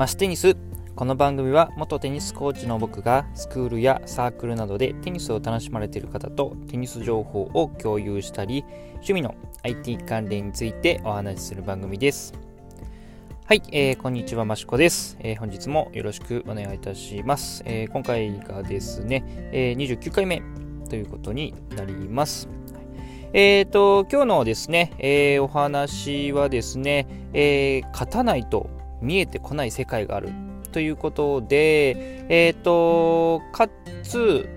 マステニスこの番組は元テニスコーチの僕がスクールやサークルなどでテニスを楽しまれている方とテニス情報を共有したり趣味の IT 関連についてお話しする番組ですはい、えー、こんにちは、マシコです、えー、本日もよろしくお願いいたします。えー、今回がですね、えー、29回目ということになります。えっ、ー、と、今日のですね、えー、お話はですね、えー、勝たないと見えてこない世界がある。ということで、えっ、ー、と、勝つ、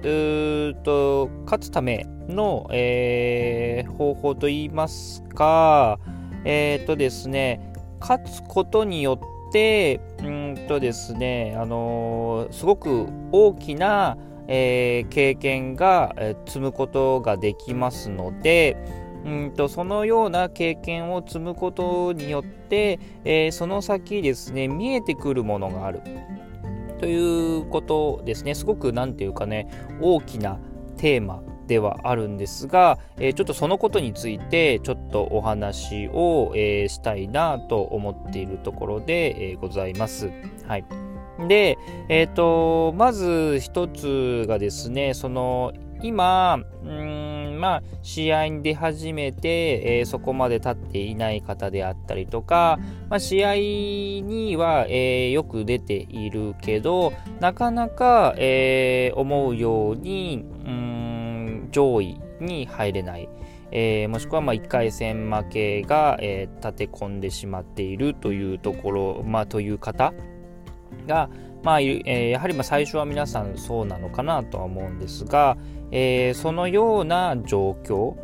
と勝つための、えー、方法といいますか、えっ、ー、とですね、勝つことによって、うんとですね、あのすごく大きな、え経験が、え積むことができますので、うんとそのような経験を積むことによって、えー、その先ですね見えてくるものがあるということですねすごく何て言うかね大きなテーマではあるんですが、えー、ちょっとそのことについてちょっとお話を、えー、したいなと思っているところで、えございます。はい。で、えっ、と、まず一つがですね、その今、うんまあ、試合に出始めて、えー、そこまで立っていない方であったりとか、まあ、試合には、えー、よく出ているけど、なかなか、えー、思うように、うん上位に入れない。えー、もしくはま1回戦負けが、えー、立て込んでしまっているというところ、まあ、という方が、まあえ、やはりま最初は皆さんそうなのかなとは思うんですが、えー、そのような状況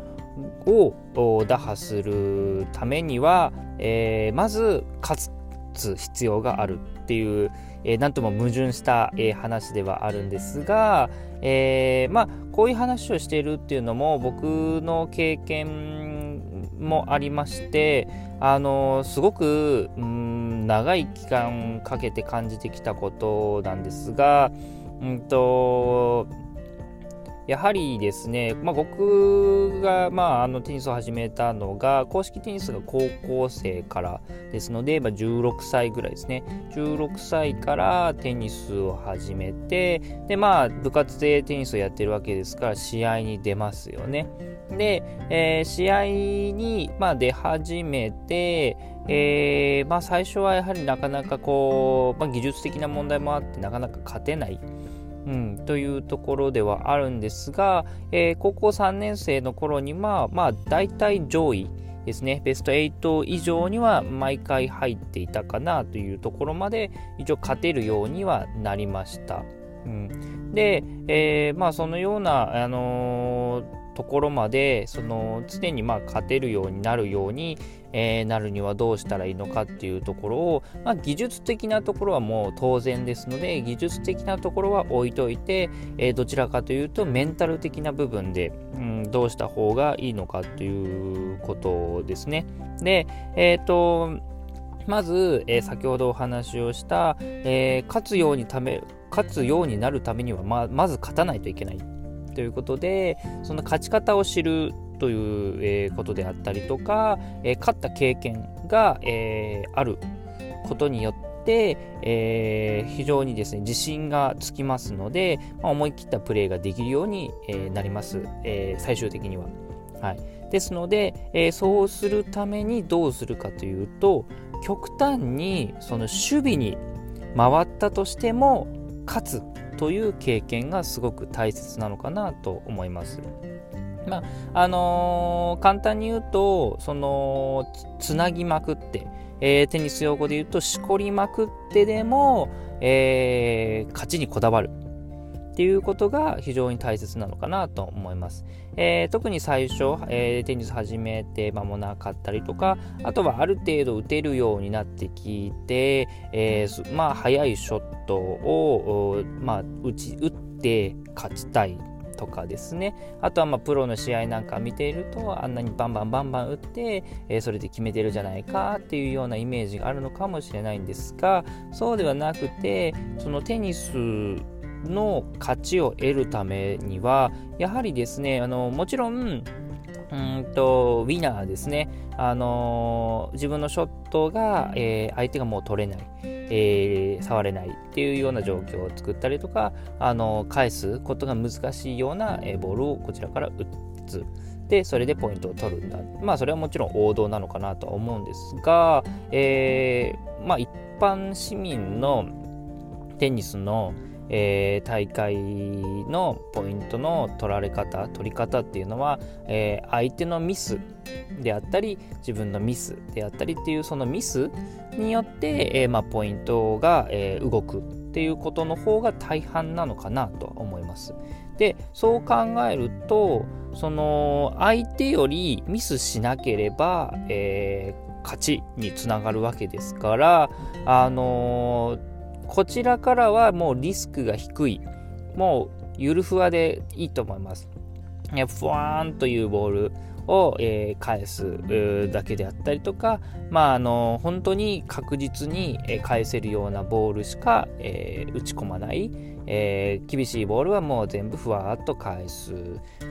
を打破するためには、えー、まず勝つ必要があるっていう、えー、なんとも矛盾した、えー、話ではあるんですが、えー、まあこういう話をしているっていうのも僕の経験もありましてあのすごくうん長い期間かけて感じてきたことなんですが、うんとやはりですね、まあ、僕が、まあ、あのテニスを始めたのが公式テニスが高校生からですので、まあ、16歳ぐらいですね。16歳からテニスを始めてでまあ部活でテニスをやってるわけですから試合に出ますよね。で、えー、試合に、まあ、出始めてえーまあ、最初はやはりなかなかこう、まあ、技術的な問題もあってなかなか勝てないうん、というところではあるんですが、えー、高校3年生の頃には、まあ、大体上位ですね、ベスト8以上には毎回入っていたかなというところまで、一応勝てるようにはなりました。うん、で、えー、まあ、そのような、あのーところまでその常にまあ勝てるようになるように、えー、なるにはどうしたらいいのかっていうところを、まあ、技術的なところはもう当然ですので技術的なところは置いといて、えー、どちらかというとメンタル的な部分で、うん、どうした方がいいのかということですね。で、えっ、ー、とまず、えー、先ほどお話をした、えー、勝つようにため勝つようになるためにはままず勝たないといけないということでその勝ち方を知るという、ことであったりとか、え、勝った経験が、え、あることによって、え非常にですね自信がつきますので、まあ、思い切ったプレーができるように、えなります、え最終的には。はい、ですので、えそうするためにどうするかというと極端にその守備に回ったとしても勝つという経験がすごく大切なのかなと思います。まああのー、簡単に言うとそのつなぎまくって、えー、テニス用語で言うとしこりまくってでも、えー、勝ちにこだわるっていうことが非常に大切なのかなと思います。えー、特に最初、えー、テニス始めて間もなかったりとか、あとはある程度打てるようになってきて、えー、まあ、速いショットを、まあ、打ち打って勝ちたいとかですねあとはまプロの試合なんか見ているとあんなにバンバンバンバン打って、えー、それで決めてるじゃないかっていうようなイメージがあるのかもしれないんですがそうではなくてそのテニスの勝ちを得るためにはやはりですねあのもちろんうんとウィナーですね、あの、自分のショットが、えー、相手がもう取れない、えー、触れないっていうような状況を作ったりとかあの返すことが難しいような、えボールをこちらから打つ。でそれでポイントを取るんだまあそれはもちろん王道なのかなとは思うんですが、えー、まあ一般市民のテニスの、えー、大会のポイントの取られ方取り方っていうのは、えー、相手のミスであったり自分のミスであったりっていうそのミスによって、えー、まあ、ポイントが、え動くっていうことの方が大半なのかなと思います。でそう考えるとその相手よりミスしなければ、えー、勝ちにつながるわけですからあのー、こちらからはもうリスクが低い。もうゆるふわでいいと思います。ふわーんというボールを、えー、返すだけであったりとか、まあ、あの本当に確実に返せるようなボールしか、えー、打ち込まない、えー、厳しいボールはもう全部ふわーっと返す。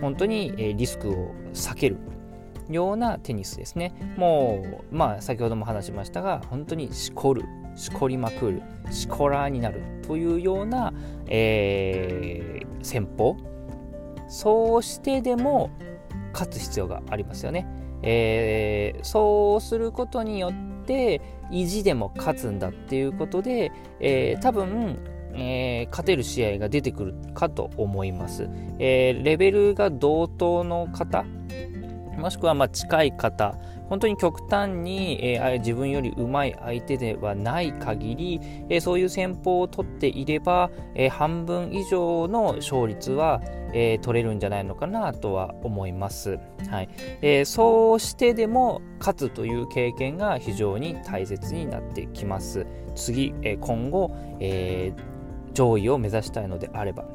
本当に、えリスクを避ける。ようなテニスですねもうまあ先ほども話しましたが本当にしこるしこりまくるしこらになるというような、えー、戦法そうしてでも勝つ必要がありますよね。えー、そうすることによって意地でも勝つんだっていうことで、えー、多分、えー、勝てる試合が出てくるかと思います。えレベルが同等の方もしくはま近い方本当に極端に、えー、自分より上手い相手ではない限り、えー、そういう戦法を取っていれば、えー、半分以上の勝率は、え取れるんじゃないのかなとは思います。はいえそうしてでも勝つという経験が非常に大切になってきます。次、え今後、え上位を目指したいのであれば。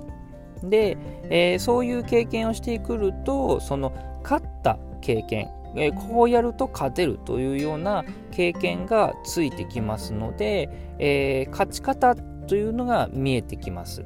で、えそういう経験をしてくるとその勝った経験えこうやると勝てるというような経験がついてきますので、えー、勝ち方というのが見えてきます。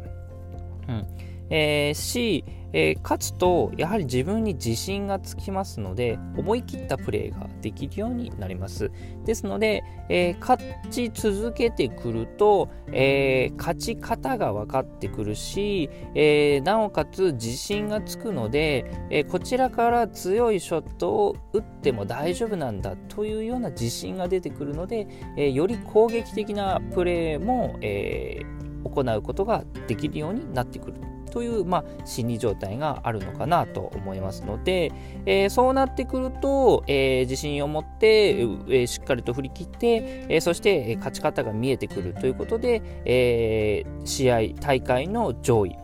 うんえー、し、えー、勝つとやはり自分に自信がつきますので思い切ったプレーができるようになります。ですので、えー、勝ち続けてくると、え勝ち方が分かってくるし、えなおかつ自信がつくので、えこちらから強いショットを打っても大丈夫なんだというような自信が出てくるので、えより攻撃的なプレーも、え行うことができるようになってくる。という、まあ、心理状態があるのかなと思いますので、えー、そうなってくると、えー、自信を持って、えー、しっかりと振り切って、えそして、え勝ち方が見えてくるということで、え試合大会の上位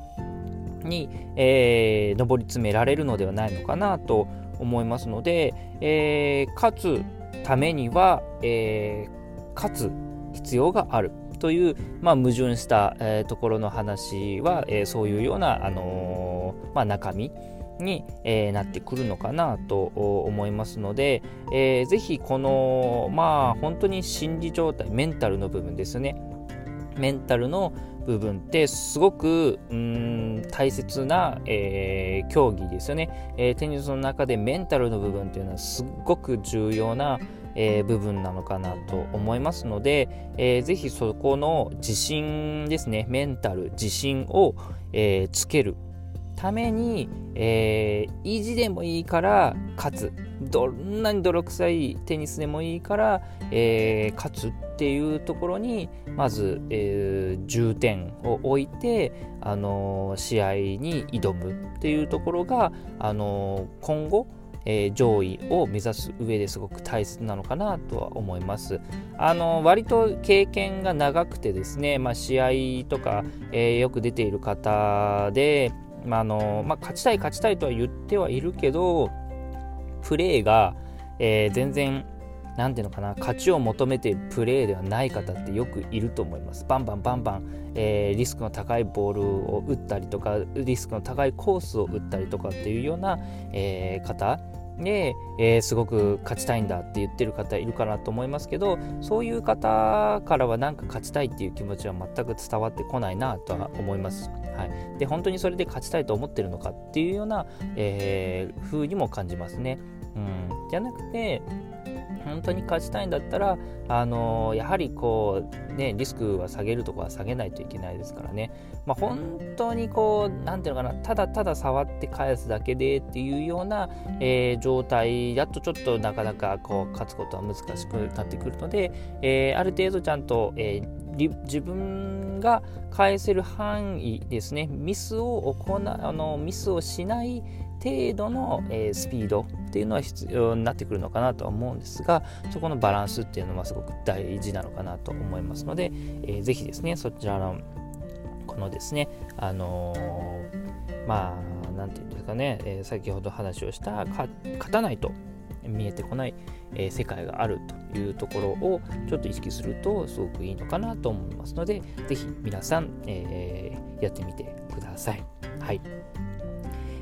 に、え上り詰められるのではないのかなと思いますので、え勝つためには、え勝つ必要がある。という、まあ、矛盾した、えー、ところの話は、えー、そういうような、あのー、まあ、中身に、えー、なってくるのかなと思いますので、えー、ぜひこのまあ本当に心理状態メンタルの部分ですね。メンタルの部分ってすごくうん大切な、えー、競技ですよね、えー、テニスの中でメンタルの部分っていうのはすごく重要な、えー、部分なのかなと思いますので、えー、ぜひそこの自信ですねメンタル自信を、えー、つけるために、えー、意地でもいいから勝つ。どんなに泥臭いテニスでもいいから、えー、勝つっていうところにまず、えー、重点を置いて、あのー、試合に挑むっていうところが、あの今後えー、上位を目指す上ですごく大切なのかなとは思います。あの割と経験が長くてですね、まあ、試合とか、えー、よく出ている方で、まああのまあ、勝ちたい勝ちたいとは言ってはいるけどプレーが、えー、全然なんていうのかな勝ちを求めているプレーではない方ってよくいると思います。バンバンバンバン、えー、リスクの高いボールを打ったりとかリスクの高いコースを打ったりとかっていうような、えー、方で、えー、すごく勝ちたいんだって言ってる方いるかなと思いますけどそういう方からはなんか勝ちたいっていう気持ちは全く伝わってこないなとは思います。はい、で本当にそれで勝ちたいと思ってるのかっていうような、えー、風にも感じますね。うん、じゃなくて本当に勝ちたいんだったら、あのー、やはりこう、ね、リスクは下げるとこは下げないといけないですからね、まあ、本当にこう、なんていうのかな、ただただ触って返すだけでっていうような、えー、状態だとちょっとなかなかこう勝つことは難しくなってくるので、えー、ある程度ちゃんと、え自分が返せる範囲ですね、ミスを行あのミスをしない程度の、えー、スピードっていうのは必要になってくるのかなとは思うんですがそこのバランスっていうのはすごく大事なのかなと思いますので、えー、ぜひですねそちらのこのですねあのー、まあ何て言うんですかね、えー、先ほど話をした勝たないと見えてこない、えー、世界があるというところをちょっと意識するとすごくいいのかなと思いますので是非皆さん、えー、やってみてください。はい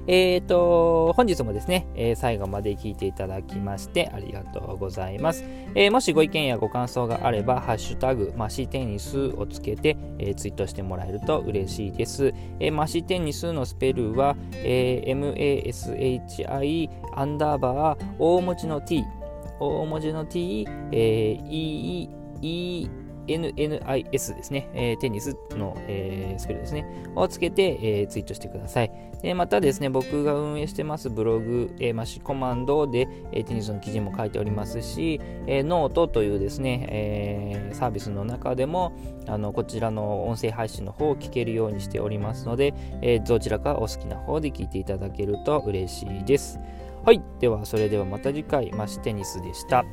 えっ、ー、と、本日もですね、えー、最後まで聞いていただきましてありがとうございます。えー、もしご意見やご感想があれば、ハッシュタグ、マシテニスをつけて、えツイートしてもらえると嬉しいです。えマシテニスのスペルは、え MASHI アンダーバー大文字の T、大文字の T、え EE、E NNIS ですね、えー、テニスの、えー、スペルですね、をつけて、えー、ツイートしてください。でまたですね、僕が運営してますブログ、えー、マシコマンドで、えー、テニスの記事も書いておりますし、えー、ノートというですね、えー、サービスの中でもあのこちらの音声配信の方を聞けるようにしておりますので、えー、どちらかお好きな方で聞いていただけると嬉しいです。はい、ではそれではまた次回、マシテニスでした。